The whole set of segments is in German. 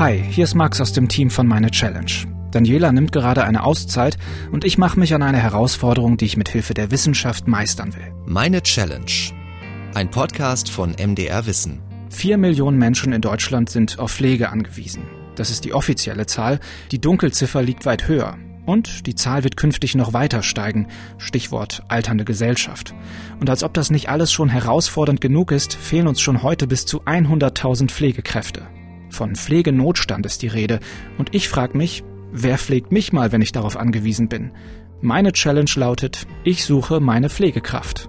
Hi, hier ist Max aus dem Team von Meine Challenge. Daniela nimmt gerade eine Auszeit und ich mache mich an eine Herausforderung, die ich mit Hilfe der Wissenschaft meistern will. Meine Challenge. Ein Podcast von MDR Wissen. Vier Millionen Menschen in Deutschland sind auf Pflege angewiesen. Das ist die offizielle Zahl. Die Dunkelziffer liegt weit höher. Und die Zahl wird künftig noch weiter steigen. Stichwort alternde Gesellschaft. Und als ob das nicht alles schon herausfordernd genug ist, fehlen uns schon heute bis zu 100.000 Pflegekräfte. Von Pflegenotstand ist die Rede. Und ich frage mich, wer pflegt mich mal, wenn ich darauf angewiesen bin? Meine Challenge lautet, ich suche meine Pflegekraft.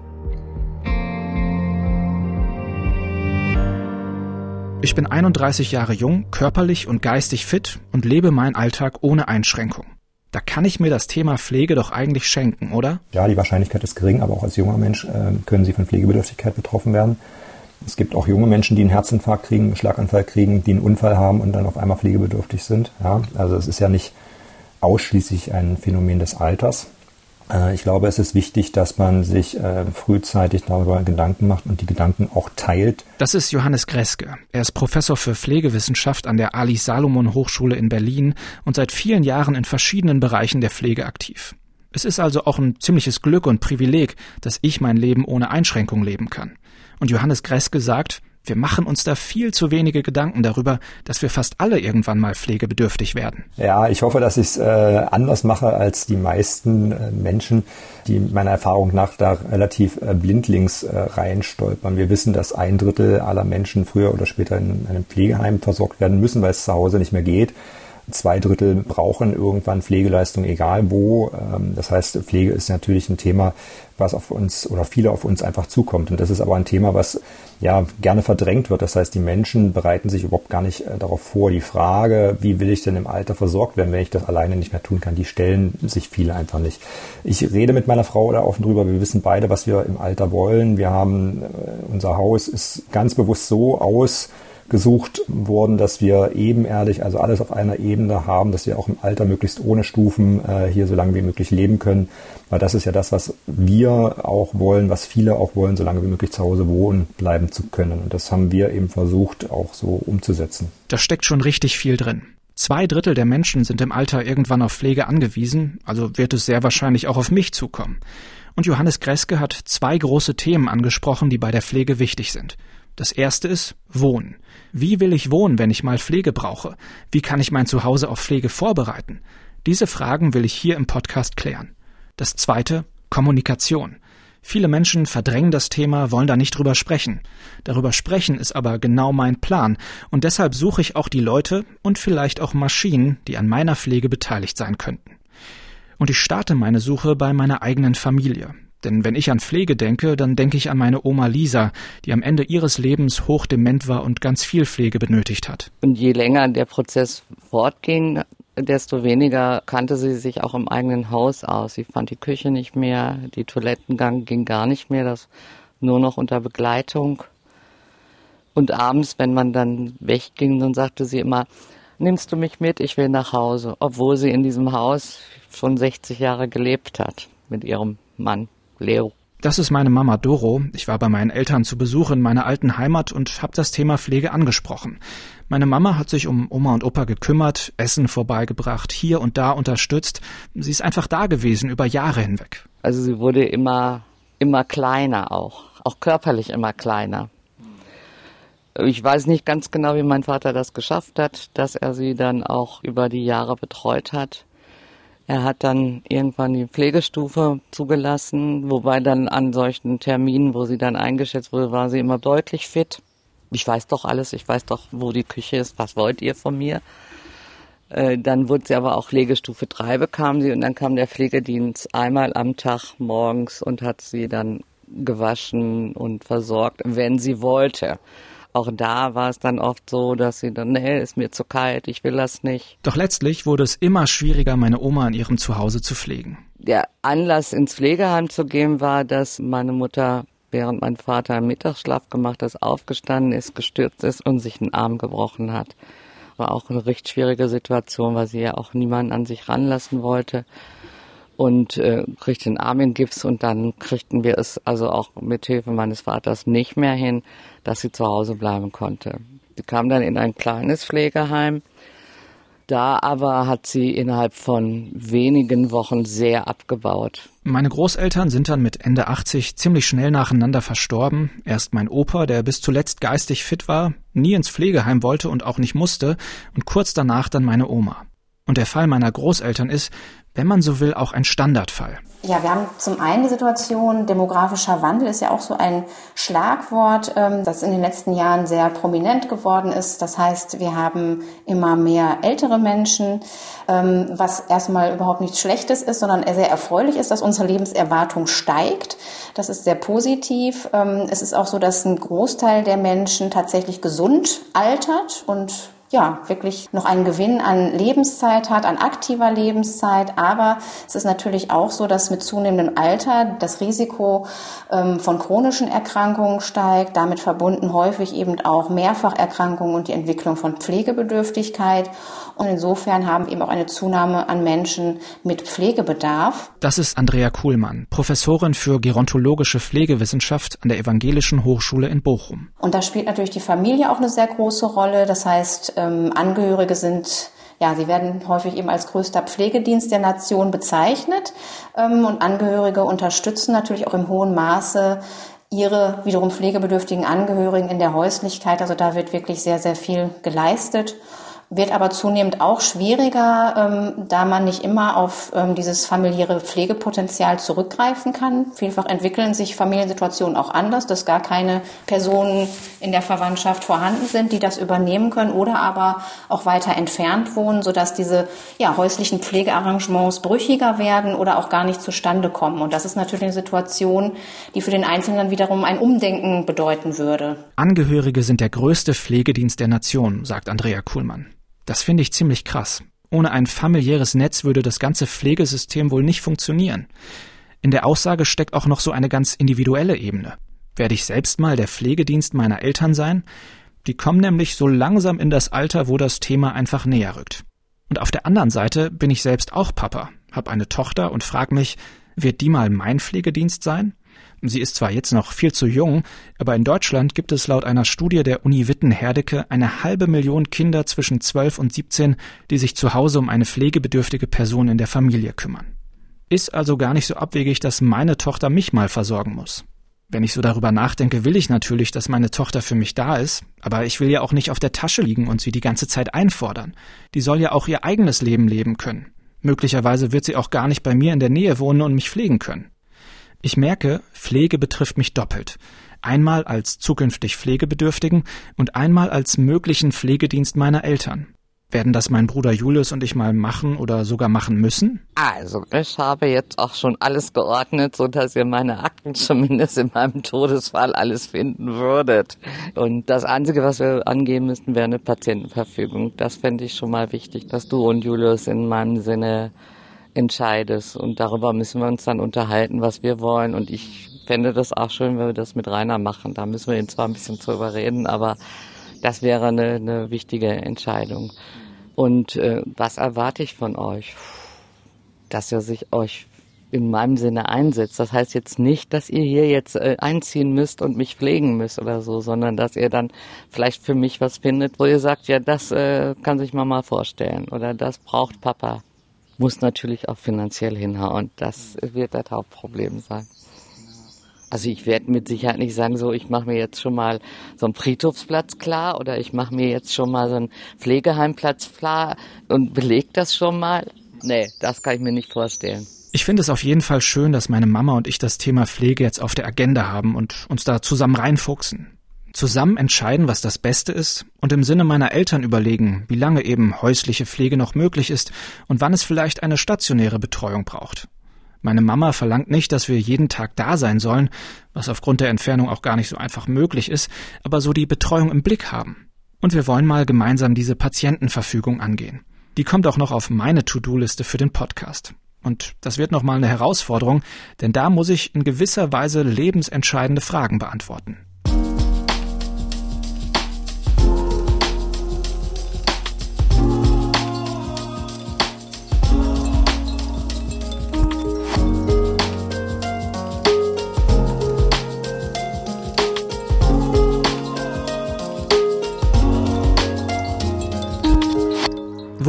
Ich bin 31 Jahre jung, körperlich und geistig fit und lebe meinen Alltag ohne Einschränkung. Da kann ich mir das Thema Pflege doch eigentlich schenken, oder? Ja, die Wahrscheinlichkeit ist gering, aber auch als junger Mensch äh, können Sie von Pflegebedürftigkeit betroffen werden. Es gibt auch junge Menschen, die einen Herzinfarkt kriegen, einen Schlaganfall kriegen, die einen Unfall haben und dann auf einmal pflegebedürftig sind. Ja, also es ist ja nicht ausschließlich ein Phänomen des Alters. Äh, ich glaube, es ist wichtig, dass man sich äh, frühzeitig darüber Gedanken macht und die Gedanken auch teilt. Das ist Johannes Greske. Er ist Professor für Pflegewissenschaft an der Ali Salomon Hochschule in Berlin und seit vielen Jahren in verschiedenen Bereichen der Pflege aktiv. Es ist also auch ein ziemliches Glück und Privileg, dass ich mein Leben ohne Einschränkung leben kann. Und Johannes Greske sagt, wir machen uns da viel zu wenige Gedanken darüber, dass wir fast alle irgendwann mal pflegebedürftig werden. Ja, ich hoffe, dass ich es äh, anders mache als die meisten äh, Menschen, die meiner Erfahrung nach da relativ äh, blindlings äh, reinstolpern. Wir wissen, dass ein Drittel aller Menschen früher oder später in einem Pflegeheim versorgt werden müssen, weil es zu Hause nicht mehr geht. Zwei Drittel brauchen irgendwann Pflegeleistung, egal wo. Ähm, das heißt, Pflege ist natürlich ein Thema, was auf uns oder viele auf uns einfach zukommt. Und das ist aber ein Thema, was ja gerne verdrängt wird. Das heißt, die Menschen bereiten sich überhaupt gar nicht äh, darauf vor. Die Frage, wie will ich denn im Alter versorgt werden, wenn ich das alleine nicht mehr tun kann, die stellen sich viele einfach nicht. Ich rede mit meiner Frau da offen drüber. Wir wissen beide, was wir im Alter wollen. Wir haben, äh, unser Haus ist ganz bewusst so aus, gesucht worden, dass wir ebenerdig, also alles auf einer Ebene haben, dass wir auch im Alter möglichst ohne Stufen äh, hier so lange wie möglich leben können. Weil das ist ja das, was wir auch wollen, was viele auch wollen, so lange wie möglich zu Hause wohnen bleiben zu können. Und das haben wir eben versucht, auch so umzusetzen. Da steckt schon richtig viel drin. Zwei Drittel der Menschen sind im Alter irgendwann auf Pflege angewiesen, also wird es sehr wahrscheinlich auch auf mich zukommen. Und Johannes Greske hat zwei große Themen angesprochen, die bei der Pflege wichtig sind. Das erste ist Wohnen. Wie will ich wohnen, wenn ich mal Pflege brauche? Wie kann ich mein Zuhause auf Pflege vorbereiten? Diese Fragen will ich hier im Podcast klären. Das zweite Kommunikation. Viele Menschen verdrängen das Thema, wollen da nicht drüber sprechen. Darüber sprechen ist aber genau mein Plan, und deshalb suche ich auch die Leute und vielleicht auch Maschinen, die an meiner Pflege beteiligt sein könnten. Und ich starte meine Suche bei meiner eigenen Familie. Denn wenn ich an Pflege denke, dann denke ich an meine Oma Lisa, die am Ende ihres Lebens hochdement war und ganz viel Pflege benötigt hat. Und je länger der Prozess fortging, desto weniger kannte sie sich auch im eigenen Haus aus. Sie fand die Küche nicht mehr, die Toilettengang ging gar nicht mehr, das nur noch unter Begleitung. Und abends, wenn man dann wegging, dann sagte sie immer, nimmst du mich mit, ich will nach Hause, obwohl sie in diesem Haus schon 60 Jahre gelebt hat mit ihrem Mann. Leo. Das ist meine Mama Doro. Ich war bei meinen Eltern zu Besuch in meiner alten Heimat und habe das Thema Pflege angesprochen. Meine Mama hat sich um Oma und Opa gekümmert, Essen vorbeigebracht, hier und da unterstützt. Sie ist einfach da gewesen über Jahre hinweg. Also sie wurde immer, immer kleiner auch, auch körperlich immer kleiner. Ich weiß nicht ganz genau, wie mein Vater das geschafft hat, dass er sie dann auch über die Jahre betreut hat. Er hat dann irgendwann die Pflegestufe zugelassen, wobei dann an solchen Terminen, wo sie dann eingeschätzt wurde, war sie immer deutlich fit. Ich weiß doch alles, ich weiß doch, wo die Küche ist, was wollt ihr von mir? Äh, dann wurde sie aber auch Pflegestufe 3 bekam sie und dann kam der Pflegedienst einmal am Tag morgens und hat sie dann gewaschen und versorgt, wenn sie wollte auch da war es dann oft so, dass sie dann, nee, ist mir zu kalt, ich will das nicht. Doch letztlich wurde es immer schwieriger, meine Oma in ihrem Zuhause zu pflegen. Der Anlass ins Pflegeheim zu gehen war, dass meine Mutter während mein Vater Mittagsschlaf gemacht hat, aufgestanden ist, gestürzt ist und sich einen Arm gebrochen hat. War auch eine recht schwierige Situation, weil sie ja auch niemanden an sich ranlassen wollte und äh, kriegt den Arm in Gips und dann kriegten wir es also auch mit Hilfe meines Vaters nicht mehr hin, dass sie zu Hause bleiben konnte. Sie kam dann in ein kleines Pflegeheim. Da aber hat sie innerhalb von wenigen Wochen sehr abgebaut. Meine Großeltern sind dann mit Ende 80 ziemlich schnell nacheinander verstorben. Erst mein Opa, der bis zuletzt geistig fit war, nie ins Pflegeheim wollte und auch nicht musste, und kurz danach dann meine Oma. Und der Fall meiner Großeltern ist, wenn man so will, auch ein Standardfall. Ja, wir haben zum einen die Situation, demografischer Wandel ist ja auch so ein Schlagwort, ähm, das in den letzten Jahren sehr prominent geworden ist. Das heißt, wir haben immer mehr ältere Menschen, ähm, was erstmal überhaupt nichts Schlechtes ist, sondern sehr erfreulich ist, dass unsere Lebenserwartung steigt. Das ist sehr positiv. Ähm, es ist auch so, dass ein Großteil der Menschen tatsächlich gesund altert und ja, wirklich noch einen Gewinn an Lebenszeit hat, an aktiver Lebenszeit. Aber es ist natürlich auch so, dass mit zunehmendem Alter das Risiko ähm, von chronischen Erkrankungen steigt, damit verbunden häufig eben auch Mehrfacherkrankungen und die Entwicklung von Pflegebedürftigkeit. Und insofern haben wir eben auch eine Zunahme an Menschen mit Pflegebedarf. Das ist Andrea Kuhlmann, Professorin für gerontologische Pflegewissenschaft an der Evangelischen Hochschule in Bochum. Und da spielt natürlich die Familie auch eine sehr große Rolle. Das heißt, ähm, Angehörige sind ja, sie werden häufig eben als größter Pflegedienst der Nation bezeichnet ähm, und Angehörige unterstützen natürlich auch im hohen Maße ihre wiederum pflegebedürftigen Angehörigen in der Häuslichkeit. Also da wird wirklich sehr, sehr viel geleistet wird aber zunehmend auch schwieriger, ähm, da man nicht immer auf ähm, dieses familiäre Pflegepotenzial zurückgreifen kann. Vielfach entwickeln sich Familiensituationen auch anders, dass gar keine Personen in der Verwandtschaft vorhanden sind, die das übernehmen können oder aber auch weiter entfernt wohnen, sodass diese ja, häuslichen Pflegearrangements brüchiger werden oder auch gar nicht zustande kommen. Und das ist natürlich eine Situation, die für den Einzelnen wiederum ein Umdenken bedeuten würde. Angehörige sind der größte Pflegedienst der Nation, sagt Andrea Kuhlmann. Das finde ich ziemlich krass. Ohne ein familiäres Netz würde das ganze Pflegesystem wohl nicht funktionieren. In der Aussage steckt auch noch so eine ganz individuelle Ebene. Werde ich selbst mal der Pflegedienst meiner Eltern sein? Die kommen nämlich so langsam in das Alter, wo das Thema einfach näher rückt. Und auf der anderen Seite bin ich selbst auch Papa, hab eine Tochter und frag mich, wird die mal mein Pflegedienst sein? Sie ist zwar jetzt noch viel zu jung, aber in Deutschland gibt es laut einer Studie der Uni Witten-Herdecke eine halbe Million Kinder zwischen 12 und 17, die sich zu Hause um eine pflegebedürftige Person in der Familie kümmern. Ist also gar nicht so abwegig, dass meine Tochter mich mal versorgen muss. Wenn ich so darüber nachdenke, will ich natürlich, dass meine Tochter für mich da ist, aber ich will ja auch nicht auf der Tasche liegen und sie die ganze Zeit einfordern. Die soll ja auch ihr eigenes Leben leben können. Möglicherweise wird sie auch gar nicht bei mir in der Nähe wohnen und mich pflegen können. Ich merke, Pflege betrifft mich doppelt. Einmal als zukünftig Pflegebedürftigen und einmal als möglichen Pflegedienst meiner Eltern. Werden das mein Bruder Julius und ich mal machen oder sogar machen müssen? Also, ich habe jetzt auch schon alles geordnet, so dass ihr meine Akten zumindest in meinem Todesfall alles finden würdet. Und das Einzige, was wir angeben müssten, wäre eine Patientenverfügung. Das fände ich schon mal wichtig, dass du und Julius in meinem Sinne entscheidest. Und darüber müssen wir uns dann unterhalten, was wir wollen. Und ich fände das auch schön, wenn wir das mit Rainer machen. Da müssen wir ihn zwar ein bisschen zu überreden, aber das wäre eine, eine wichtige Entscheidung. Und äh, was erwarte ich von euch? Dass ihr sich euch in meinem Sinne einsetzt. Das heißt jetzt nicht, dass ihr hier jetzt äh, einziehen müsst und mich pflegen müsst oder so, sondern dass ihr dann vielleicht für mich was findet, wo ihr sagt, ja, das äh, kann sich Mama vorstellen oder das braucht Papa muss natürlich auch finanziell hinhauen. Das wird das Hauptproblem sein. Also ich werde mit Sicherheit nicht sagen, so ich mache mir jetzt schon mal so einen Friedhofsplatz klar oder ich mache mir jetzt schon mal so einen Pflegeheimplatz klar und beleg das schon mal. Nee, das kann ich mir nicht vorstellen. Ich finde es auf jeden Fall schön, dass meine Mama und ich das Thema Pflege jetzt auf der Agenda haben und uns da zusammen reinfuchsen zusammen entscheiden, was das Beste ist und im Sinne meiner Eltern überlegen, wie lange eben häusliche Pflege noch möglich ist und wann es vielleicht eine stationäre Betreuung braucht. Meine Mama verlangt nicht, dass wir jeden Tag da sein sollen, was aufgrund der Entfernung auch gar nicht so einfach möglich ist, aber so die Betreuung im Blick haben. Und wir wollen mal gemeinsam diese Patientenverfügung angehen. Die kommt auch noch auf meine To-Do-Liste für den Podcast. Und das wird nochmal eine Herausforderung, denn da muss ich in gewisser Weise lebensentscheidende Fragen beantworten.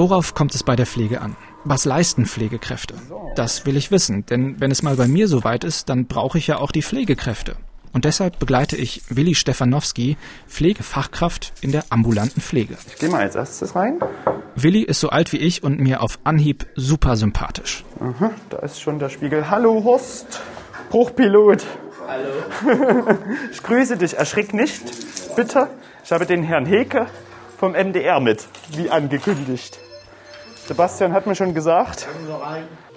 Worauf kommt es bei der Pflege an? Was leisten Pflegekräfte? Das will ich wissen, denn wenn es mal bei mir soweit ist, dann brauche ich ja auch die Pflegekräfte. Und deshalb begleite ich Willi Stefanowski, Pflegefachkraft in der ambulanten Pflege. Ich gehe mal als erstes rein. Willi ist so alt wie ich und mir auf Anhieb super sympathisch. Aha, da ist schon der Spiegel. Hallo Horst, Bruchpilot. Hallo. ich grüße dich, erschrick nicht, bitte. Ich habe den Herrn Heke vom MDR mit, wie angekündigt. Sebastian hat mir schon gesagt,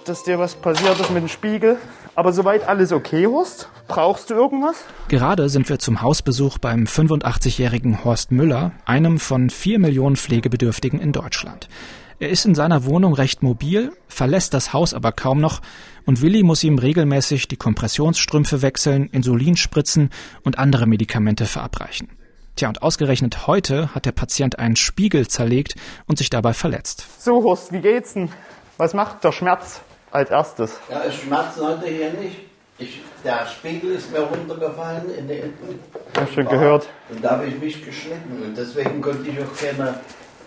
dass dir was passiert ist mit dem Spiegel. Aber soweit alles okay, Horst? Brauchst du irgendwas? Gerade sind wir zum Hausbesuch beim 85-jährigen Horst Müller, einem von vier Millionen Pflegebedürftigen in Deutschland. Er ist in seiner Wohnung recht mobil, verlässt das Haus aber kaum noch und Willi muss ihm regelmäßig die Kompressionsstrümpfe wechseln, Insulin spritzen und andere Medikamente verabreichen. Tja, und ausgerechnet heute hat der Patient einen Spiegel zerlegt und sich dabei verletzt. So, Horst, wie geht's denn? Was macht der Schmerz als erstes? Ja, es schmerzt heute hier nicht. Ich, der Spiegel ist mir runtergefallen in die Enten. Hab schon gehört. Und da habe ich mich geschnitten und deswegen konnte ich auch keine,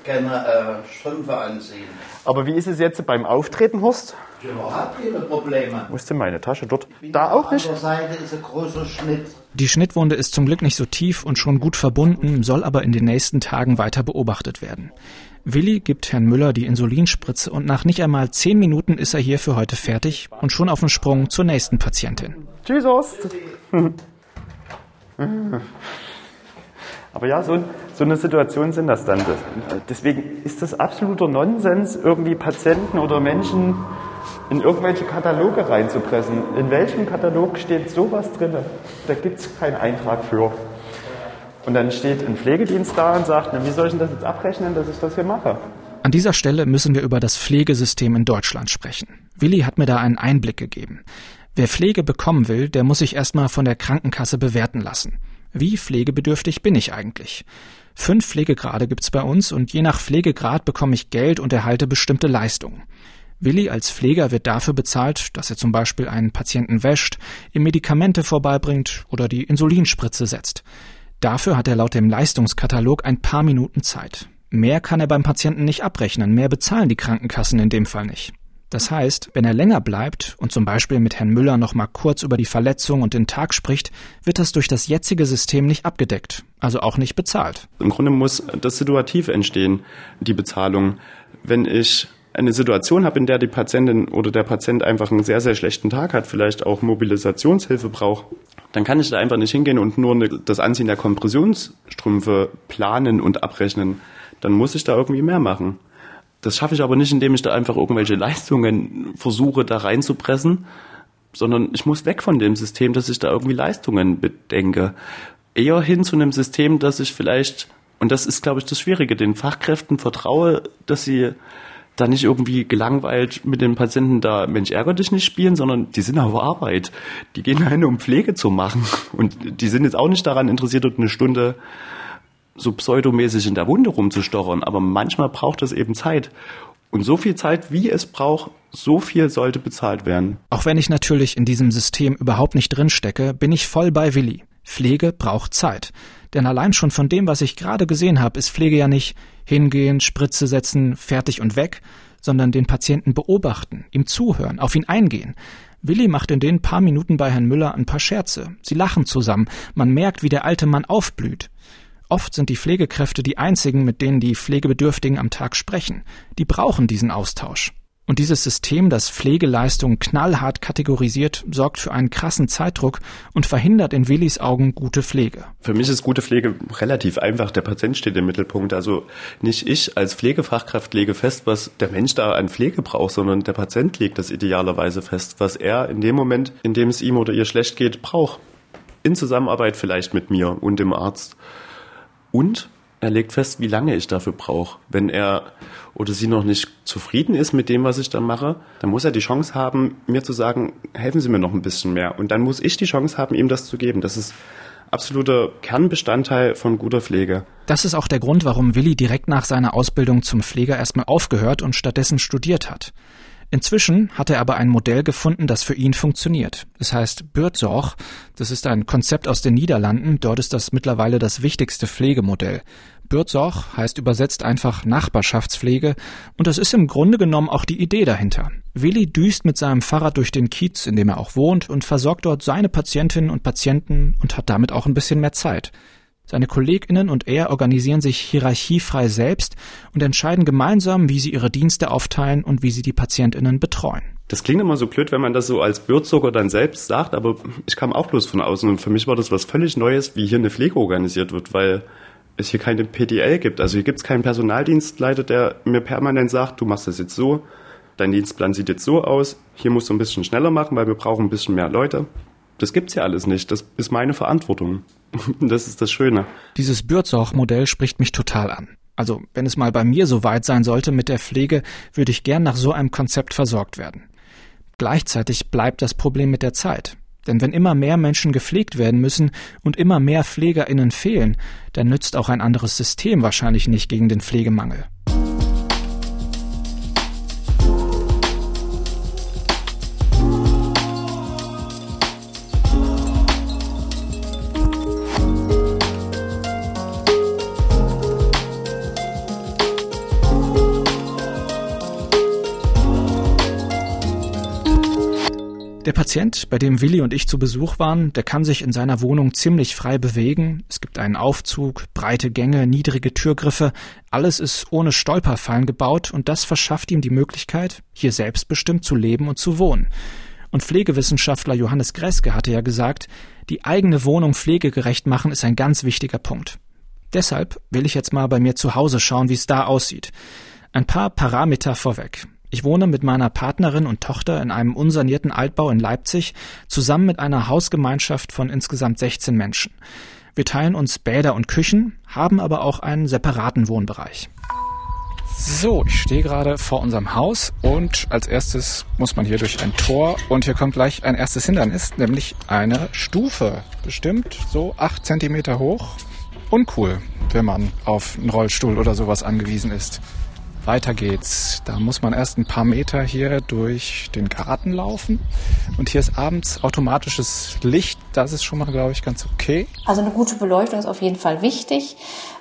keine äh, Strümpfe anziehen. Aber wie ist es jetzt beim Auftreten, Horst? Ich überhaupt keine Probleme. Wo ist denn meine Tasche? Dort. Da auch nicht? Auf der Seite ist ein großer Schnitt. Die Schnittwunde ist zum Glück nicht so tief und schon gut verbunden, soll aber in den nächsten Tagen weiter beobachtet werden. Willi gibt Herrn Müller die Insulinspritze und nach nicht einmal zehn Minuten ist er hier für heute fertig und schon auf dem Sprung zur nächsten Patientin. Tschüss, Horst. Aber ja, so, so eine Situation sind das dann. Deswegen ist das absoluter Nonsens, irgendwie Patienten oder Menschen in irgendwelche Kataloge reinzupressen. In welchem Katalog steht sowas drin? Da gibt es keinen Eintrag für. Und dann steht ein Pflegedienst da und sagt, na, wie soll ich denn das jetzt abrechnen, dass ich das hier mache? An dieser Stelle müssen wir über das Pflegesystem in Deutschland sprechen. Willi hat mir da einen Einblick gegeben. Wer Pflege bekommen will, der muss sich erstmal von der Krankenkasse bewerten lassen. Wie pflegebedürftig bin ich eigentlich? Fünf Pflegegrade gibt's bei uns und je nach Pflegegrad bekomme ich Geld und erhalte bestimmte Leistungen. Willi als Pfleger wird dafür bezahlt, dass er zum Beispiel einen Patienten wäscht, ihm Medikamente vorbeibringt oder die Insulinspritze setzt. Dafür hat er laut dem Leistungskatalog ein paar Minuten Zeit. Mehr kann er beim Patienten nicht abrechnen, mehr bezahlen die Krankenkassen in dem Fall nicht. Das heißt, wenn er länger bleibt und zum Beispiel mit Herrn Müller noch mal kurz über die Verletzung und den Tag spricht, wird das durch das jetzige System nicht abgedeckt, also auch nicht bezahlt. Im Grunde muss das situativ entstehen, die Bezahlung. Wenn ich eine Situation habe, in der die Patientin oder der Patient einfach einen sehr, sehr schlechten Tag hat, vielleicht auch Mobilisationshilfe braucht, dann kann ich da einfach nicht hingehen und nur das Anziehen der Kompressionsstrümpfe planen und abrechnen. Dann muss ich da irgendwie mehr machen. Das schaffe ich aber nicht, indem ich da einfach irgendwelche Leistungen versuche, da reinzupressen, sondern ich muss weg von dem System, dass ich da irgendwie Leistungen bedenke. Eher hin zu einem System, dass ich vielleicht, und das ist, glaube ich, das Schwierige, den Fachkräften vertraue, dass sie da nicht irgendwie gelangweilt mit den Patienten da, Mensch, ärger dich nicht spielen, sondern die sind auf Arbeit. Die gehen dahin, um Pflege zu machen. Und die sind jetzt auch nicht daran interessiert, eine Stunde so pseudomäßig in der Wunde rumzustochern, aber manchmal braucht es eben Zeit. Und so viel Zeit, wie es braucht, so viel sollte bezahlt werden. Auch wenn ich natürlich in diesem System überhaupt nicht drinstecke, bin ich voll bei Willi. Pflege braucht Zeit. Denn allein schon von dem, was ich gerade gesehen habe, ist Pflege ja nicht hingehen, Spritze setzen, fertig und weg, sondern den Patienten beobachten, ihm zuhören, auf ihn eingehen. Willi macht in den paar Minuten bei Herrn Müller ein paar Scherze. Sie lachen zusammen. Man merkt, wie der alte Mann aufblüht. Oft sind die Pflegekräfte die einzigen, mit denen die Pflegebedürftigen am Tag sprechen. Die brauchen diesen Austausch. Und dieses System, das Pflegeleistungen knallhart kategorisiert, sorgt für einen krassen Zeitdruck und verhindert in Willis Augen gute Pflege. Für mich ist gute Pflege relativ einfach. Der Patient steht im Mittelpunkt. Also nicht ich als Pflegefachkraft lege fest, was der Mensch da an Pflege braucht, sondern der Patient legt das idealerweise fest, was er in dem Moment, in dem es ihm oder ihr schlecht geht, braucht. In Zusammenarbeit vielleicht mit mir und dem Arzt. Und er legt fest, wie lange ich dafür brauche. Wenn er oder sie noch nicht zufrieden ist mit dem, was ich da mache, dann muss er die Chance haben, mir zu sagen, helfen Sie mir noch ein bisschen mehr. Und dann muss ich die Chance haben, ihm das zu geben. Das ist absoluter Kernbestandteil von guter Pflege. Das ist auch der Grund, warum Willi direkt nach seiner Ausbildung zum Pfleger erstmal aufgehört und stattdessen studiert hat. Inzwischen hat er aber ein Modell gefunden, das für ihn funktioniert. Es heißt Buurtzorg. Das ist ein Konzept aus den Niederlanden. Dort ist das mittlerweile das wichtigste Pflegemodell. Bürtsoch heißt übersetzt einfach Nachbarschaftspflege und das ist im Grunde genommen auch die Idee dahinter. Willi düst mit seinem Fahrrad durch den Kiez, in dem er auch wohnt und versorgt dort seine Patientinnen und Patienten und hat damit auch ein bisschen mehr Zeit. Seine Kolleginnen und er organisieren sich hierarchiefrei selbst und entscheiden gemeinsam, wie sie ihre Dienste aufteilen und wie sie die Patientinnen betreuen. Das klingt immer so blöd, wenn man das so als Bürzucker dann selbst sagt, aber ich kam auch bloß von außen und für mich war das was völlig Neues, wie hier eine Pflege organisiert wird, weil es hier keine PDL gibt. Also hier gibt es keinen Personaldienstleiter, der mir permanent sagt, du machst das jetzt so, dein Dienstplan sieht jetzt so aus, hier musst du ein bisschen schneller machen, weil wir brauchen ein bisschen mehr Leute. Das gibt's ja alles nicht. Das ist meine Verantwortung. Das ist das Schöne. Dieses Bürzauch-Modell spricht mich total an. Also, wenn es mal bei mir so weit sein sollte mit der Pflege, würde ich gern nach so einem Konzept versorgt werden. Gleichzeitig bleibt das Problem mit der Zeit. Denn wenn immer mehr Menschen gepflegt werden müssen und immer mehr PflegerInnen fehlen, dann nützt auch ein anderes System wahrscheinlich nicht gegen den Pflegemangel. Der Patient, bei dem Willi und ich zu Besuch waren, der kann sich in seiner Wohnung ziemlich frei bewegen. Es gibt einen Aufzug, breite Gänge, niedrige Türgriffe. Alles ist ohne Stolperfallen gebaut und das verschafft ihm die Möglichkeit, hier selbstbestimmt zu leben und zu wohnen. Und Pflegewissenschaftler Johannes Greske hatte ja gesagt, die eigene Wohnung pflegegerecht machen ist ein ganz wichtiger Punkt. Deshalb will ich jetzt mal bei mir zu Hause schauen, wie es da aussieht. Ein paar Parameter vorweg. Ich wohne mit meiner Partnerin und Tochter in einem unsanierten Altbau in Leipzig zusammen mit einer Hausgemeinschaft von insgesamt 16 Menschen. Wir teilen uns Bäder und Küchen, haben aber auch einen separaten Wohnbereich. So, ich stehe gerade vor unserem Haus und als erstes muss man hier durch ein Tor und hier kommt gleich ein erstes Hindernis, nämlich eine Stufe. Bestimmt so acht Zentimeter hoch. Uncool, wenn man auf einen Rollstuhl oder sowas angewiesen ist. Weiter geht's. Da muss man erst ein paar Meter hier durch den Garten laufen. Und hier ist abends automatisches Licht. Das ist schon mal, glaube ich, ganz okay. Also eine gute Beleuchtung ist auf jeden Fall wichtig.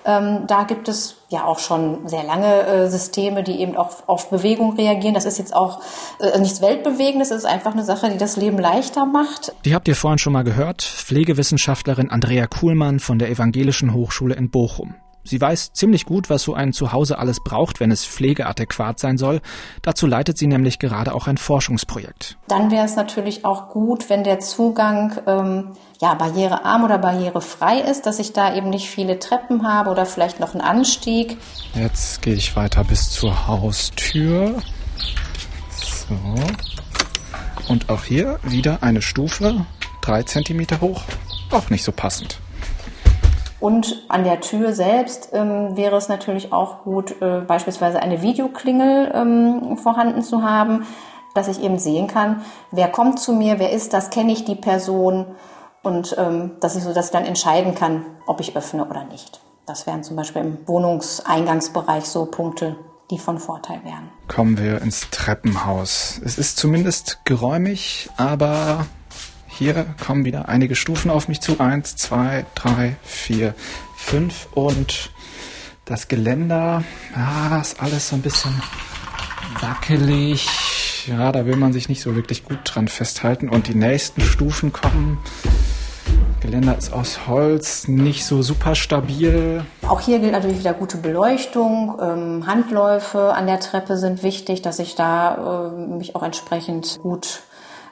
Ähm, da gibt es ja auch schon sehr lange äh, Systeme, die eben auch auf Bewegung reagieren. Das ist jetzt auch äh, nichts Weltbewegendes, es ist einfach eine Sache, die das Leben leichter macht. Die habt ihr vorhin schon mal gehört. Pflegewissenschaftlerin Andrea Kuhlmann von der Evangelischen Hochschule in Bochum. Sie weiß ziemlich gut, was so ein Zuhause alles braucht, wenn es pflegeadäquat sein soll. Dazu leitet sie nämlich gerade auch ein Forschungsprojekt. Dann wäre es natürlich auch gut, wenn der Zugang ähm, ja, barrierearm oder barrierefrei ist, dass ich da eben nicht viele Treppen habe oder vielleicht noch einen Anstieg. Jetzt gehe ich weiter bis zur Haustür. So. Und auch hier wieder eine Stufe, drei Zentimeter hoch. Auch nicht so passend. Und an der Tür selbst ähm, wäre es natürlich auch gut, äh, beispielsweise eine Videoklingel ähm, vorhanden zu haben, dass ich eben sehen kann, wer kommt zu mir, wer ist das, kenne ich die Person und ähm, dass ich so, ich dann entscheiden kann, ob ich öffne oder nicht. Das wären zum Beispiel im Wohnungseingangsbereich so Punkte, die von Vorteil wären. Kommen wir ins Treppenhaus. Es ist zumindest geräumig, aber hier kommen wieder einige Stufen auf mich zu. Eins, zwei, drei, vier, fünf und das Geländer, ja, ist alles so ein bisschen wackelig. Ja, da will man sich nicht so wirklich gut dran festhalten. Und die nächsten Stufen kommen. Geländer ist aus Holz, nicht so super stabil. Auch hier gilt natürlich wieder gute Beleuchtung. Ähm, Handläufe an der Treppe sind wichtig, dass ich da äh, mich auch entsprechend gut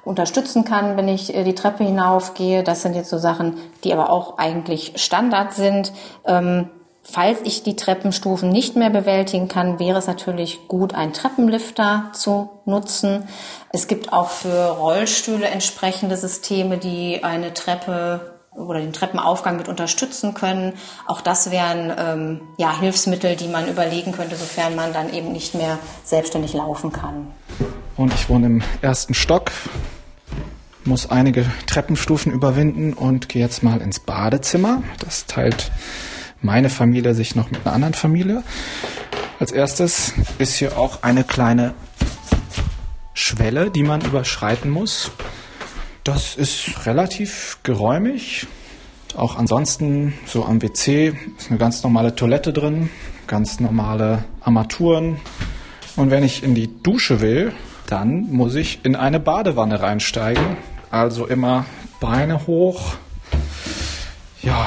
unterstützen kann, wenn ich äh, die Treppe hinaufgehe. Das sind jetzt so Sachen, die aber auch eigentlich Standard sind. Ähm, falls ich die Treppenstufen nicht mehr bewältigen kann, wäre es natürlich gut, einen Treppenlifter zu nutzen. Es gibt auch für Rollstühle entsprechende Systeme, die eine Treppe oder den Treppenaufgang mit unterstützen können. Auch das wären ähm, ja, Hilfsmittel, die man überlegen könnte, sofern man dann eben nicht mehr selbstständig laufen kann. Und ich wohne im ersten Stock, muss einige Treppenstufen überwinden und gehe jetzt mal ins Badezimmer. Das teilt meine Familie sich noch mit einer anderen Familie. Als erstes ist hier auch eine kleine Schwelle, die man überschreiten muss. Das ist relativ geräumig. Auch ansonsten, so am WC ist eine ganz normale Toilette drin, ganz normale Armaturen. Und wenn ich in die Dusche will, dann muss ich in eine Badewanne reinsteigen. Also immer Beine hoch. Ja,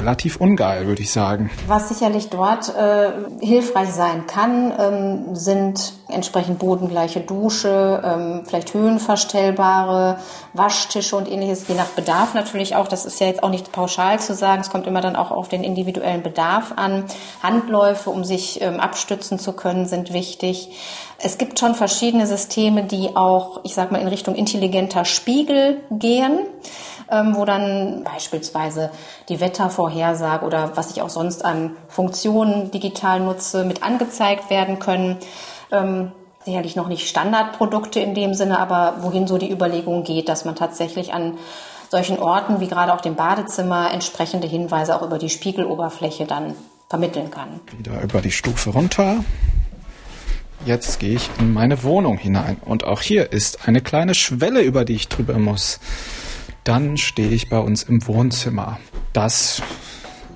relativ ungeil, würde ich sagen. Was sicherlich dort äh, hilfreich sein kann, ähm, sind entsprechend bodengleiche Dusche, ähm, vielleicht höhenverstellbare Waschtische und ähnliches, je nach Bedarf natürlich auch. Das ist ja jetzt auch nicht pauschal zu sagen. Es kommt immer dann auch auf den individuellen Bedarf an. Handläufe, um sich ähm, abstützen zu können, sind wichtig. Es gibt schon verschiedene Systeme, die auch, ich sag mal, in Richtung intelligenter Spiegel gehen wo dann beispielsweise die Wettervorhersage oder was ich auch sonst an Funktionen digital nutze, mit angezeigt werden können. Ähm, sicherlich noch nicht Standardprodukte in dem Sinne, aber wohin so die Überlegung geht, dass man tatsächlich an solchen Orten wie gerade auch dem Badezimmer entsprechende Hinweise auch über die Spiegeloberfläche dann vermitteln kann. Wieder über die Stufe runter. Jetzt gehe ich in meine Wohnung hinein und auch hier ist eine kleine Schwelle, über die ich drüber muss. Dann stehe ich bei uns im Wohnzimmer. Das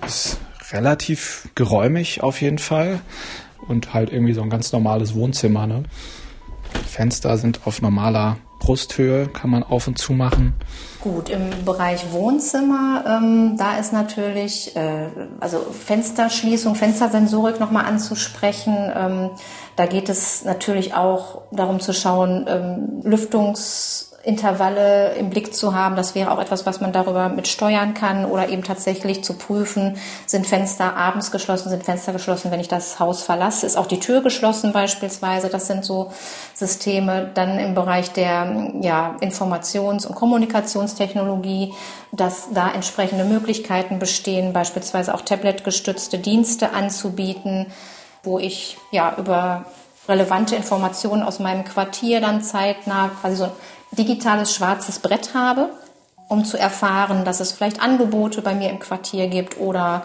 ist relativ geräumig auf jeden Fall und halt irgendwie so ein ganz normales Wohnzimmer. Ne? Fenster sind auf normaler Brusthöhe, kann man auf und zu machen. Gut, im Bereich Wohnzimmer, ähm, da ist natürlich, äh, also Fensterschließung, Fenstersensorik nochmal anzusprechen. Ähm, da geht es natürlich auch darum zu schauen, ähm, Lüftungs Intervalle im Blick zu haben. Das wäre auch etwas, was man darüber mit steuern kann oder eben tatsächlich zu prüfen, sind Fenster abends geschlossen, sind Fenster geschlossen, wenn ich das Haus verlasse, ist auch die Tür geschlossen beispielsweise. Das sind so Systeme. Dann im Bereich der ja, Informations- und Kommunikationstechnologie, dass da entsprechende Möglichkeiten bestehen, beispielsweise auch tabletgestützte Dienste anzubieten, wo ich ja über relevante Informationen aus meinem Quartier dann zeitnah quasi so digitales schwarzes Brett habe, um zu erfahren, dass es vielleicht Angebote bei mir im Quartier gibt oder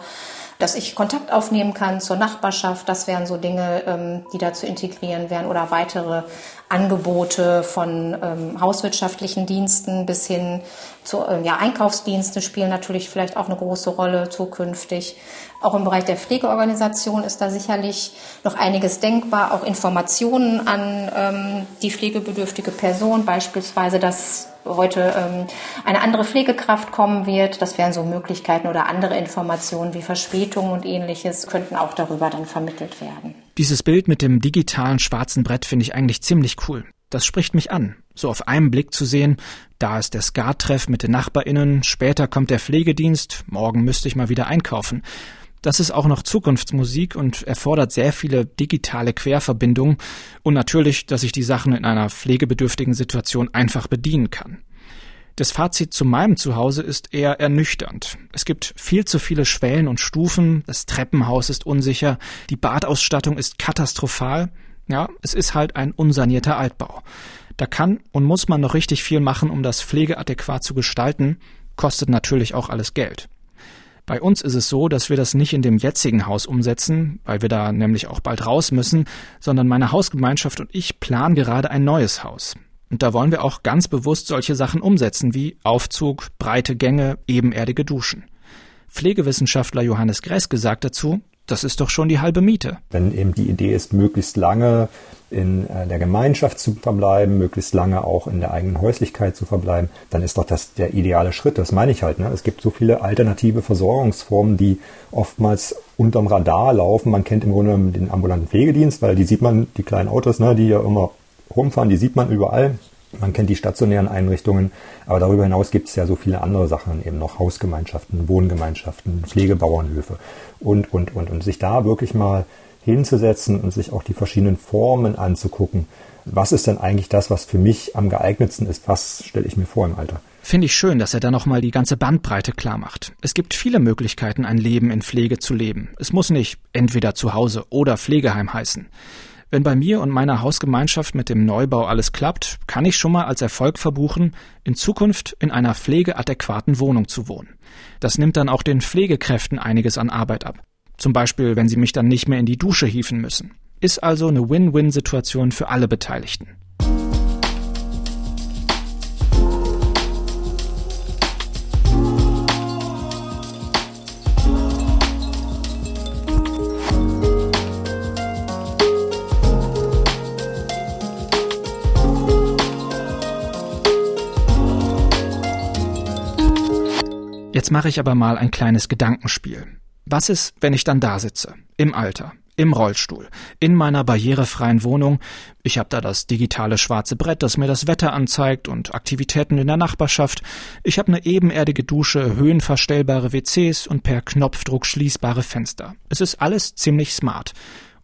dass ich Kontakt aufnehmen kann zur Nachbarschaft. Das wären so Dinge, ähm, die da zu integrieren wären oder weitere Angebote von ähm, hauswirtschaftlichen Diensten bis hin zu äh, ja, Einkaufsdienste spielen natürlich vielleicht auch eine große Rolle zukünftig. Auch im Bereich der Pflegeorganisation ist da sicherlich noch einiges denkbar. Auch Informationen an ähm, die pflegebedürftige Person, beispielsweise, dass heute ähm, eine andere Pflegekraft kommen wird. Das wären so Möglichkeiten oder andere Informationen wie Verspätungen und ähnliches könnten auch darüber dann vermittelt werden. Dieses Bild mit dem digitalen schwarzen Brett finde ich eigentlich ziemlich cool. Das spricht mich an. So auf einen Blick zu sehen, da ist der Skattreff mit den NachbarInnen, später kommt der Pflegedienst, morgen müsste ich mal wieder einkaufen. Das ist auch noch Zukunftsmusik und erfordert sehr viele digitale Querverbindungen und natürlich, dass ich die Sachen in einer pflegebedürftigen Situation einfach bedienen kann. Das Fazit zu meinem Zuhause ist eher ernüchternd. Es gibt viel zu viele Schwellen und Stufen, das Treppenhaus ist unsicher, die Badausstattung ist katastrophal. Ja, es ist halt ein unsanierter Altbau. Da kann und muss man noch richtig viel machen, um das pflegeadäquat zu gestalten, kostet natürlich auch alles Geld. Bei uns ist es so, dass wir das nicht in dem jetzigen Haus umsetzen, weil wir da nämlich auch bald raus müssen, sondern meine Hausgemeinschaft und ich planen gerade ein neues Haus. Und da wollen wir auch ganz bewusst solche Sachen umsetzen wie Aufzug, breite Gänge, ebenerdige Duschen. Pflegewissenschaftler Johannes Greske sagt dazu, das ist doch schon die halbe Miete. Wenn eben die Idee ist, möglichst lange in äh, der Gemeinschaft zu verbleiben, möglichst lange auch in der eigenen Häuslichkeit zu verbleiben, dann ist doch das der ideale Schritt. Das meine ich halt. Ne? Es gibt so viele alternative Versorgungsformen, die oftmals unterm Radar laufen. Man kennt im Grunde den ambulanten Pflegedienst, weil die sieht man, die kleinen Autos, ne, die ja immer rumfahren, die sieht man überall. Man kennt die stationären Einrichtungen, aber darüber hinaus gibt es ja so viele andere Sachen, eben noch Hausgemeinschaften, Wohngemeinschaften, Pflegebauernhöfe und, und, und. Und sich da wirklich mal hinzusetzen und sich auch die verschiedenen Formen anzugucken. Was ist denn eigentlich das, was für mich am geeignetsten ist? Was stelle ich mir vor im Alter? Finde ich schön, dass er da nochmal die ganze Bandbreite klar macht. Es gibt viele Möglichkeiten, ein Leben in Pflege zu leben. Es muss nicht entweder zu Hause oder Pflegeheim heißen. Wenn bei mir und meiner Hausgemeinschaft mit dem Neubau alles klappt, kann ich schon mal als Erfolg verbuchen, in Zukunft in einer pflegeadäquaten Wohnung zu wohnen. Das nimmt dann auch den Pflegekräften einiges an Arbeit ab. Zum Beispiel, wenn sie mich dann nicht mehr in die Dusche hieven müssen. Ist also eine Win-Win-Situation für alle Beteiligten. Jetzt mache ich aber mal ein kleines Gedankenspiel. Was ist, wenn ich dann da sitze, im Alter, im Rollstuhl, in meiner barrierefreien Wohnung. Ich habe da das digitale schwarze Brett, das mir das Wetter anzeigt und Aktivitäten in der Nachbarschaft. Ich habe eine ebenerdige Dusche, höhenverstellbare WCs und per Knopfdruck schließbare Fenster. Es ist alles ziemlich smart.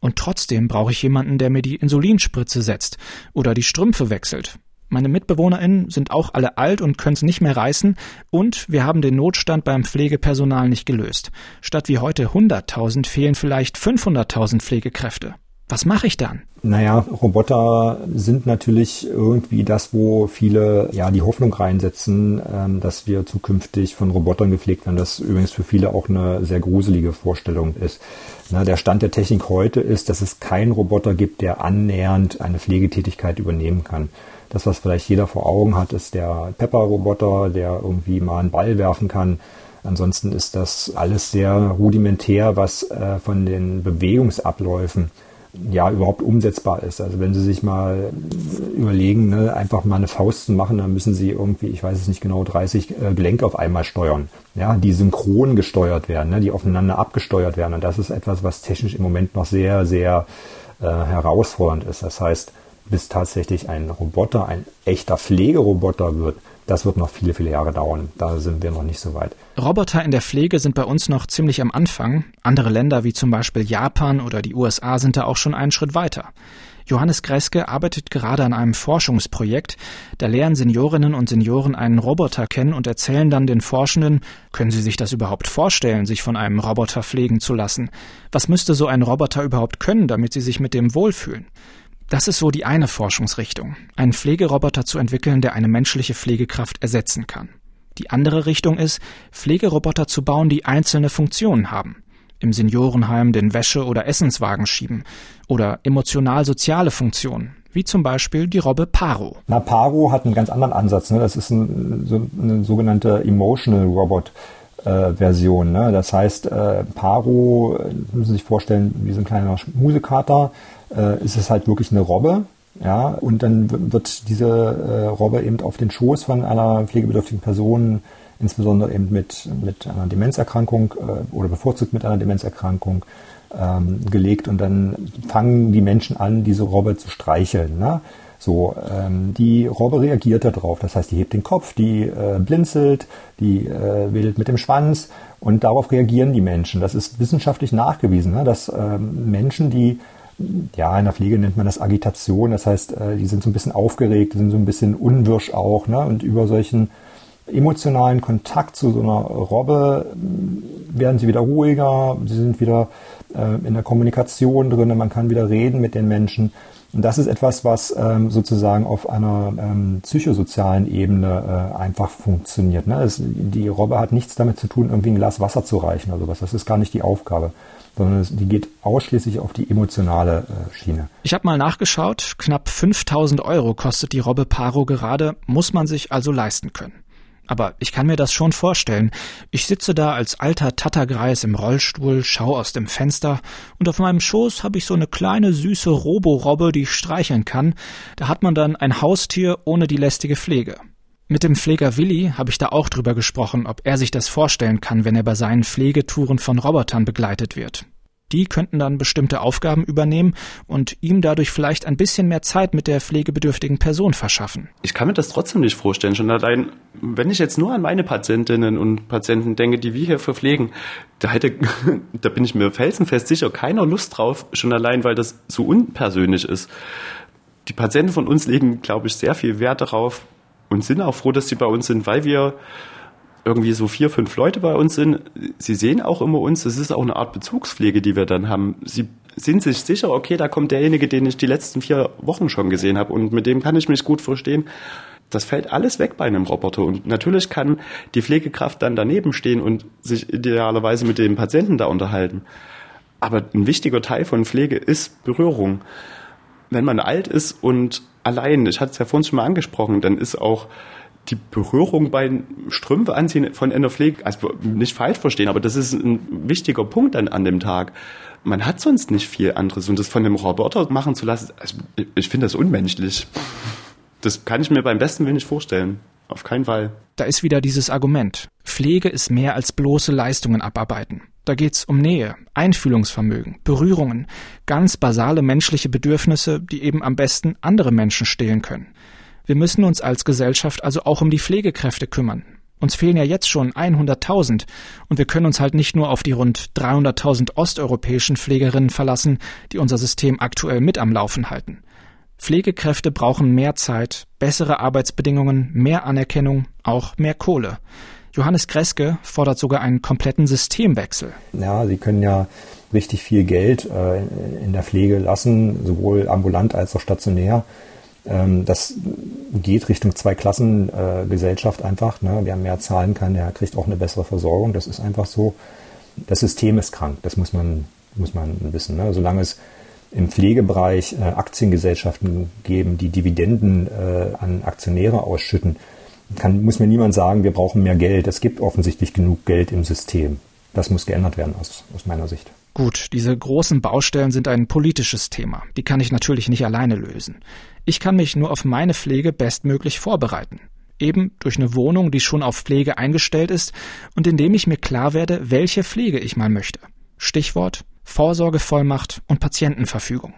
Und trotzdem brauche ich jemanden, der mir die Insulinspritze setzt oder die Strümpfe wechselt meine MitbewohnerInnen sind auch alle alt und können es nicht mehr reißen und wir haben den Notstand beim Pflegepersonal nicht gelöst. Statt wie heute 100.000 fehlen vielleicht 500.000 Pflegekräfte. Was mache ich dann? Naja, Roboter sind natürlich irgendwie das, wo viele ja die Hoffnung reinsetzen, ähm, dass wir zukünftig von Robotern gepflegt werden. Das übrigens für viele auch eine sehr gruselige Vorstellung ist. Na, der Stand der Technik heute ist, dass es keinen Roboter gibt, der annähernd eine Pflegetätigkeit übernehmen kann. Das, was vielleicht jeder vor Augen hat, ist der Pepper-Roboter, der irgendwie mal einen Ball werfen kann. Ansonsten ist das alles sehr rudimentär, was äh, von den Bewegungsabläufen ja überhaupt umsetzbar ist. Also wenn Sie sich mal überlegen, ne, einfach mal eine Faust zu machen, dann müssen Sie irgendwie, ich weiß es nicht genau, 30 äh, Gelenke auf einmal steuern, ja, die synchron gesteuert werden, ne, die aufeinander abgesteuert werden. Und das ist etwas, was technisch im Moment noch sehr, sehr äh, herausfordernd ist. Das heißt, bis tatsächlich ein Roboter ein echter Pflegeroboter wird, das wird noch viele, viele Jahre dauern. Da sind wir noch nicht so weit. Roboter in der Pflege sind bei uns noch ziemlich am Anfang. Andere Länder wie zum Beispiel Japan oder die USA sind da auch schon einen Schritt weiter. Johannes Greske arbeitet gerade an einem Forschungsprojekt. Da lernen Seniorinnen und Senioren einen Roboter kennen und erzählen dann den Forschenden, können sie sich das überhaupt vorstellen, sich von einem Roboter pflegen zu lassen? Was müsste so ein Roboter überhaupt können, damit sie sich mit dem wohlfühlen? Das ist so die eine Forschungsrichtung, einen Pflegeroboter zu entwickeln, der eine menschliche Pflegekraft ersetzen kann. Die andere Richtung ist, Pflegeroboter zu bauen, die einzelne Funktionen haben. Im Seniorenheim den Wäsche- oder Essenswagen schieben oder emotional-soziale Funktionen, wie zum Beispiel die Robbe Paro. Na, Paro hat einen ganz anderen Ansatz. Ne? Das ist ein, so, eine sogenannte Emotional Robot. Äh, Version. Ne? Das heißt, äh, Paro, müssen Sie sich vorstellen, wie so ein kleiner Musekater, äh, ist es halt wirklich eine Robbe. Ja, und dann wird diese äh, Robbe eben auf den Schoß von einer pflegebedürftigen Person, insbesondere eben mit, mit einer Demenzerkrankung äh, oder bevorzugt mit einer Demenzerkrankung, ähm, gelegt und dann fangen die Menschen an, diese Robbe zu streicheln. Ne? So, ähm, die Robbe reagiert darauf. Das heißt, die hebt den Kopf, die äh, blinzelt, die äh, wedelt mit dem Schwanz und darauf reagieren die Menschen. Das ist wissenschaftlich nachgewiesen, ne? dass ähm, Menschen, die ja, in der Pflege nennt man das Agitation. Das heißt, äh, die sind so ein bisschen aufgeregt, sind so ein bisschen unwirsch auch. Ne? Und über solchen emotionalen Kontakt zu so einer Robbe mm, werden sie wieder ruhiger, sie sind wieder äh, in der Kommunikation drin, man kann wieder reden mit den Menschen. Und das ist etwas, was ähm, sozusagen auf einer ähm, psychosozialen Ebene äh, einfach funktioniert. Ne? Es, die Robbe hat nichts damit zu tun, irgendwie ein Glas Wasser zu reichen oder sowas. Das ist gar nicht die Aufgabe sondern die geht ausschließlich auf die emotionale äh, Schiene. Ich habe mal nachgeschaut, knapp 5000 Euro kostet die Robbe Paro gerade, muss man sich also leisten können. Aber ich kann mir das schon vorstellen. Ich sitze da als alter Tattergreis im Rollstuhl, schau aus dem Fenster und auf meinem Schoß habe ich so eine kleine süße Roborobbe, die ich streicheln kann. Da hat man dann ein Haustier ohne die lästige Pflege. Mit dem Pfleger Willi habe ich da auch drüber gesprochen, ob er sich das vorstellen kann, wenn er bei seinen Pflegetouren von Robotern begleitet wird. Die könnten dann bestimmte Aufgaben übernehmen und ihm dadurch vielleicht ein bisschen mehr Zeit mit der pflegebedürftigen Person verschaffen. Ich kann mir das trotzdem nicht vorstellen. Schon allein, wenn ich jetzt nur an meine Patientinnen und Patienten denke, die wir hier verpflegen, da hätte, da bin ich mir felsenfest sicher keiner Lust drauf. Schon allein, weil das so unpersönlich ist. Die Patienten von uns legen, glaube ich, sehr viel Wert darauf, und sind auch froh, dass sie bei uns sind, weil wir irgendwie so vier, fünf Leute bei uns sind. Sie sehen auch immer uns. Das ist auch eine Art Bezugspflege, die wir dann haben. Sie sind sich sicher, okay, da kommt derjenige, den ich die letzten vier Wochen schon gesehen habe und mit dem kann ich mich gut verstehen. Das fällt alles weg bei einem Roboter. Und natürlich kann die Pflegekraft dann daneben stehen und sich idealerweise mit dem Patienten da unterhalten. Aber ein wichtiger Teil von Pflege ist Berührung. Wenn man alt ist und allein, ich hatte es ja vorhin schon mal angesprochen, dann ist auch die Berührung beim Strümpfe anziehen von Pflege, also nicht falsch verstehen, aber das ist ein wichtiger Punkt an, an dem Tag. Man hat sonst nicht viel anderes und das von einem Roboter machen zu lassen, also ich finde das unmenschlich. Das kann ich mir beim besten Willen nicht vorstellen. Auf keinen Fall. Da ist wieder dieses Argument. Pflege ist mehr als bloße Leistungen abarbeiten. Da geht's um Nähe, Einfühlungsvermögen, Berührungen, ganz basale menschliche Bedürfnisse, die eben am besten andere Menschen stillen können. Wir müssen uns als Gesellschaft also auch um die Pflegekräfte kümmern. Uns fehlen ja jetzt schon 100.000 und wir können uns halt nicht nur auf die rund 300.000 osteuropäischen Pflegerinnen verlassen, die unser System aktuell mit am Laufen halten. Pflegekräfte brauchen mehr Zeit, bessere Arbeitsbedingungen, mehr Anerkennung, auch mehr Kohle. Johannes Kreske fordert sogar einen kompletten Systemwechsel. Ja, Sie können ja richtig viel Geld äh, in der Pflege lassen, sowohl ambulant als auch stationär. Ähm, das geht Richtung Zweiklassengesellschaft äh, einfach. Ne? Wer mehr zahlen kann, der kriegt auch eine bessere Versorgung. Das ist einfach so. Das System ist krank, das muss man, muss man wissen. Ne? Solange es im Pflegebereich äh, Aktiengesellschaften geben, die Dividenden äh, an Aktionäre ausschütten, kann, muss mir niemand sagen, wir brauchen mehr Geld. Es gibt offensichtlich genug Geld im System. Das muss geändert werden aus, aus meiner Sicht. Gut, diese großen Baustellen sind ein politisches Thema. Die kann ich natürlich nicht alleine lösen. Ich kann mich nur auf meine Pflege bestmöglich vorbereiten. Eben durch eine Wohnung, die schon auf Pflege eingestellt ist und indem ich mir klar werde, welche Pflege ich mal möchte. Stichwort Vorsorgevollmacht und Patientenverfügung.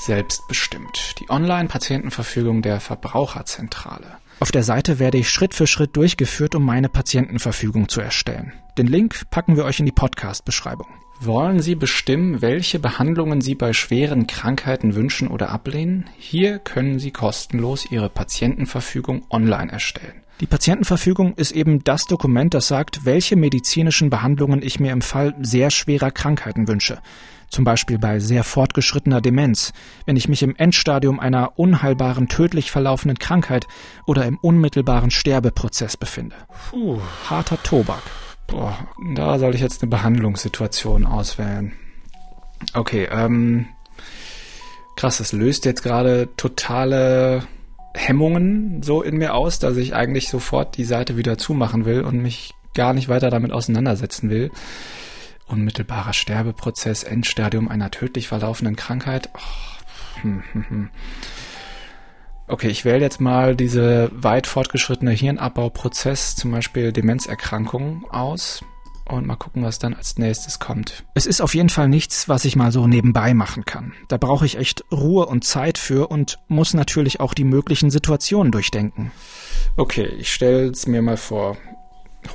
Selbstbestimmt. Die Online-Patientenverfügung der Verbraucherzentrale. Auf der Seite werde ich Schritt für Schritt durchgeführt, um meine Patientenverfügung zu erstellen. Den Link packen wir euch in die Podcast-Beschreibung. Wollen Sie bestimmen, welche Behandlungen Sie bei schweren Krankheiten wünschen oder ablehnen? Hier können Sie kostenlos Ihre Patientenverfügung online erstellen. Die Patientenverfügung ist eben das Dokument, das sagt, welche medizinischen Behandlungen ich mir im Fall sehr schwerer Krankheiten wünsche. Zum Beispiel bei sehr fortgeschrittener Demenz, wenn ich mich im Endstadium einer unheilbaren, tödlich verlaufenden Krankheit oder im unmittelbaren Sterbeprozess befinde. Puh, harter Tobak. Boah, da soll ich jetzt eine Behandlungssituation auswählen. Okay, ähm, krass, das löst jetzt gerade totale Hemmungen so in mir aus, dass ich eigentlich sofort die Seite wieder zumachen will und mich gar nicht weiter damit auseinandersetzen will. Unmittelbarer Sterbeprozess, Endstadium einer tödlich verlaufenden Krankheit. Oh, hm, hm, hm. Okay, ich wähle jetzt mal diese weit fortgeschrittene Hirnabbauprozess, zum Beispiel Demenzerkrankung, aus und mal gucken, was dann als nächstes kommt. Es ist auf jeden Fall nichts, was ich mal so nebenbei machen kann. Da brauche ich echt Ruhe und Zeit für und muss natürlich auch die möglichen Situationen durchdenken. Okay, ich stelle es mir mal vor.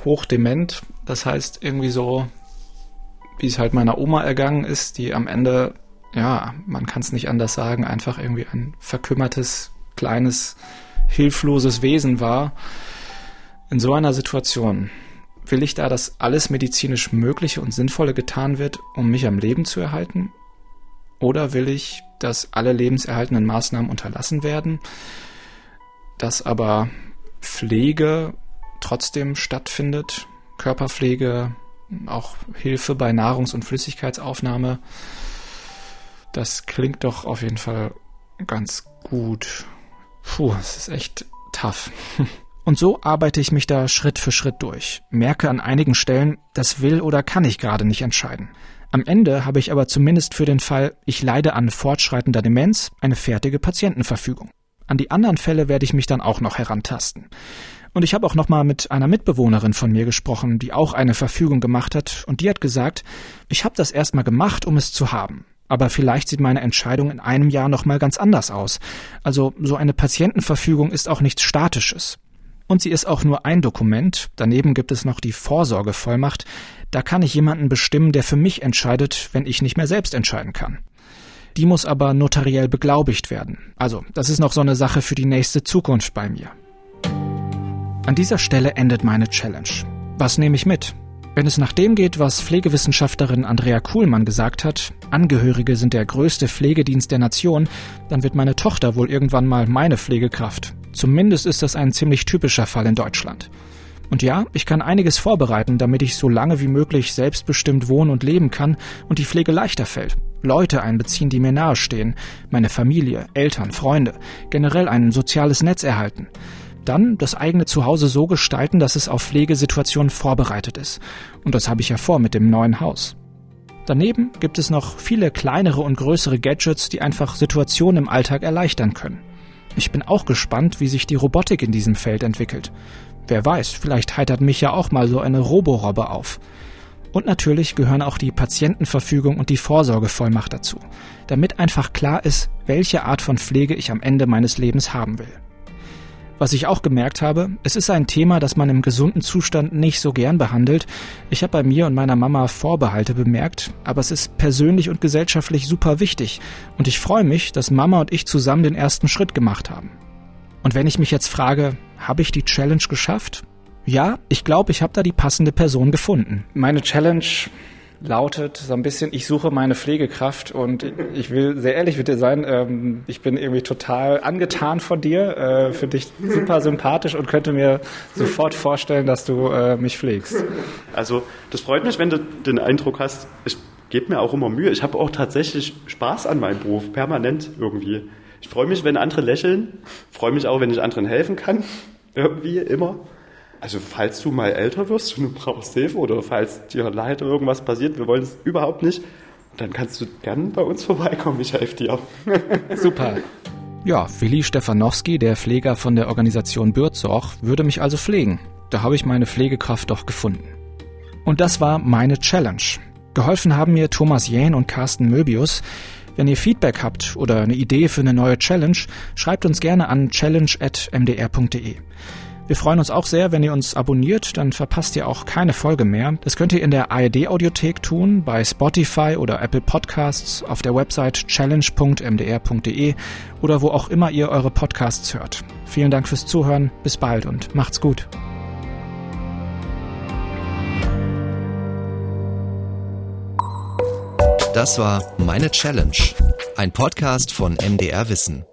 Hochdement, das heißt irgendwie so, wie es halt meiner Oma ergangen ist, die am Ende, ja, man kann es nicht anders sagen, einfach irgendwie ein verkümmertes kleines, hilfloses Wesen war. In so einer Situation will ich da, dass alles medizinisch Mögliche und Sinnvolle getan wird, um mich am Leben zu erhalten? Oder will ich, dass alle lebenserhaltenden Maßnahmen unterlassen werden, dass aber Pflege trotzdem stattfindet, Körperpflege, auch Hilfe bei Nahrungs- und Flüssigkeitsaufnahme? Das klingt doch auf jeden Fall ganz gut. Puh, es ist echt tough. Und so arbeite ich mich da Schritt für Schritt durch, merke an einigen Stellen, das will oder kann ich gerade nicht entscheiden. Am Ende habe ich aber zumindest für den Fall, ich leide an fortschreitender Demenz, eine fertige Patientenverfügung. An die anderen Fälle werde ich mich dann auch noch herantasten. Und ich habe auch noch mal mit einer Mitbewohnerin von mir gesprochen, die auch eine Verfügung gemacht hat, und die hat gesagt, ich habe das erstmal gemacht, um es zu haben. Aber vielleicht sieht meine Entscheidung in einem Jahr nochmal ganz anders aus. Also so eine Patientenverfügung ist auch nichts Statisches. Und sie ist auch nur ein Dokument. Daneben gibt es noch die Vorsorgevollmacht. Da kann ich jemanden bestimmen, der für mich entscheidet, wenn ich nicht mehr selbst entscheiden kann. Die muss aber notariell beglaubigt werden. Also, das ist noch so eine Sache für die nächste Zukunft bei mir. An dieser Stelle endet meine Challenge. Was nehme ich mit? Wenn es nach dem geht, was Pflegewissenschaftlerin Andrea Kuhlmann gesagt hat, Angehörige sind der größte Pflegedienst der Nation, dann wird meine Tochter wohl irgendwann mal meine Pflegekraft. Zumindest ist das ein ziemlich typischer Fall in Deutschland. Und ja, ich kann einiges vorbereiten, damit ich so lange wie möglich selbstbestimmt wohnen und leben kann und die Pflege leichter fällt. Leute einbeziehen, die mir nahestehen, meine Familie, Eltern, Freunde, generell ein soziales Netz erhalten. Dann das eigene Zuhause so gestalten, dass es auf Pflegesituationen vorbereitet ist. Und das habe ich ja vor mit dem neuen Haus. Daneben gibt es noch viele kleinere und größere Gadgets, die einfach Situationen im Alltag erleichtern können. Ich bin auch gespannt, wie sich die Robotik in diesem Feld entwickelt. Wer weiß, vielleicht heitert mich ja auch mal so eine Roborobbe auf. Und natürlich gehören auch die Patientenverfügung und die Vorsorgevollmacht dazu, damit einfach klar ist, welche Art von Pflege ich am Ende meines Lebens haben will. Was ich auch gemerkt habe, es ist ein Thema, das man im gesunden Zustand nicht so gern behandelt. Ich habe bei mir und meiner Mama Vorbehalte bemerkt, aber es ist persönlich und gesellschaftlich super wichtig und ich freue mich, dass Mama und ich zusammen den ersten Schritt gemacht haben. Und wenn ich mich jetzt frage, habe ich die Challenge geschafft? Ja, ich glaube, ich habe da die passende Person gefunden. Meine Challenge lautet so ein bisschen, ich suche meine Pflegekraft und ich will sehr ehrlich mit dir sein, ähm, ich bin irgendwie total angetan von dir, äh, finde dich super sympathisch und könnte mir sofort vorstellen, dass du äh, mich pflegst. Also das freut mich, wenn du den Eindruck hast, ich gebe mir auch immer Mühe. Ich habe auch tatsächlich Spaß an meinem Beruf, permanent irgendwie. Ich freue mich, wenn andere lächeln, freue mich auch, wenn ich anderen helfen kann, irgendwie immer. Also falls du mal älter wirst und du brauchst Hilfe oder falls dir leider irgendwas passiert, wir wollen es überhaupt nicht, dann kannst du gern bei uns vorbeikommen, ich helfe dir. Super. Ja, Willi Stefanowski, der Pfleger von der Organisation Bürzorg, würde mich also pflegen. Da habe ich meine Pflegekraft doch gefunden. Und das war meine Challenge. Geholfen haben mir Thomas Jähn und Carsten Möbius. Wenn ihr Feedback habt oder eine Idee für eine neue Challenge, schreibt uns gerne an challenge.mdr.de. Wir freuen uns auch sehr, wenn ihr uns abonniert, dann verpasst ihr auch keine Folge mehr. Das könnt ihr in der ARD Audiothek tun, bei Spotify oder Apple Podcasts, auf der Website challenge.mdr.de oder wo auch immer ihr eure Podcasts hört. Vielen Dank fürs Zuhören, bis bald und macht's gut. Das war Meine Challenge, ein Podcast von MDR Wissen.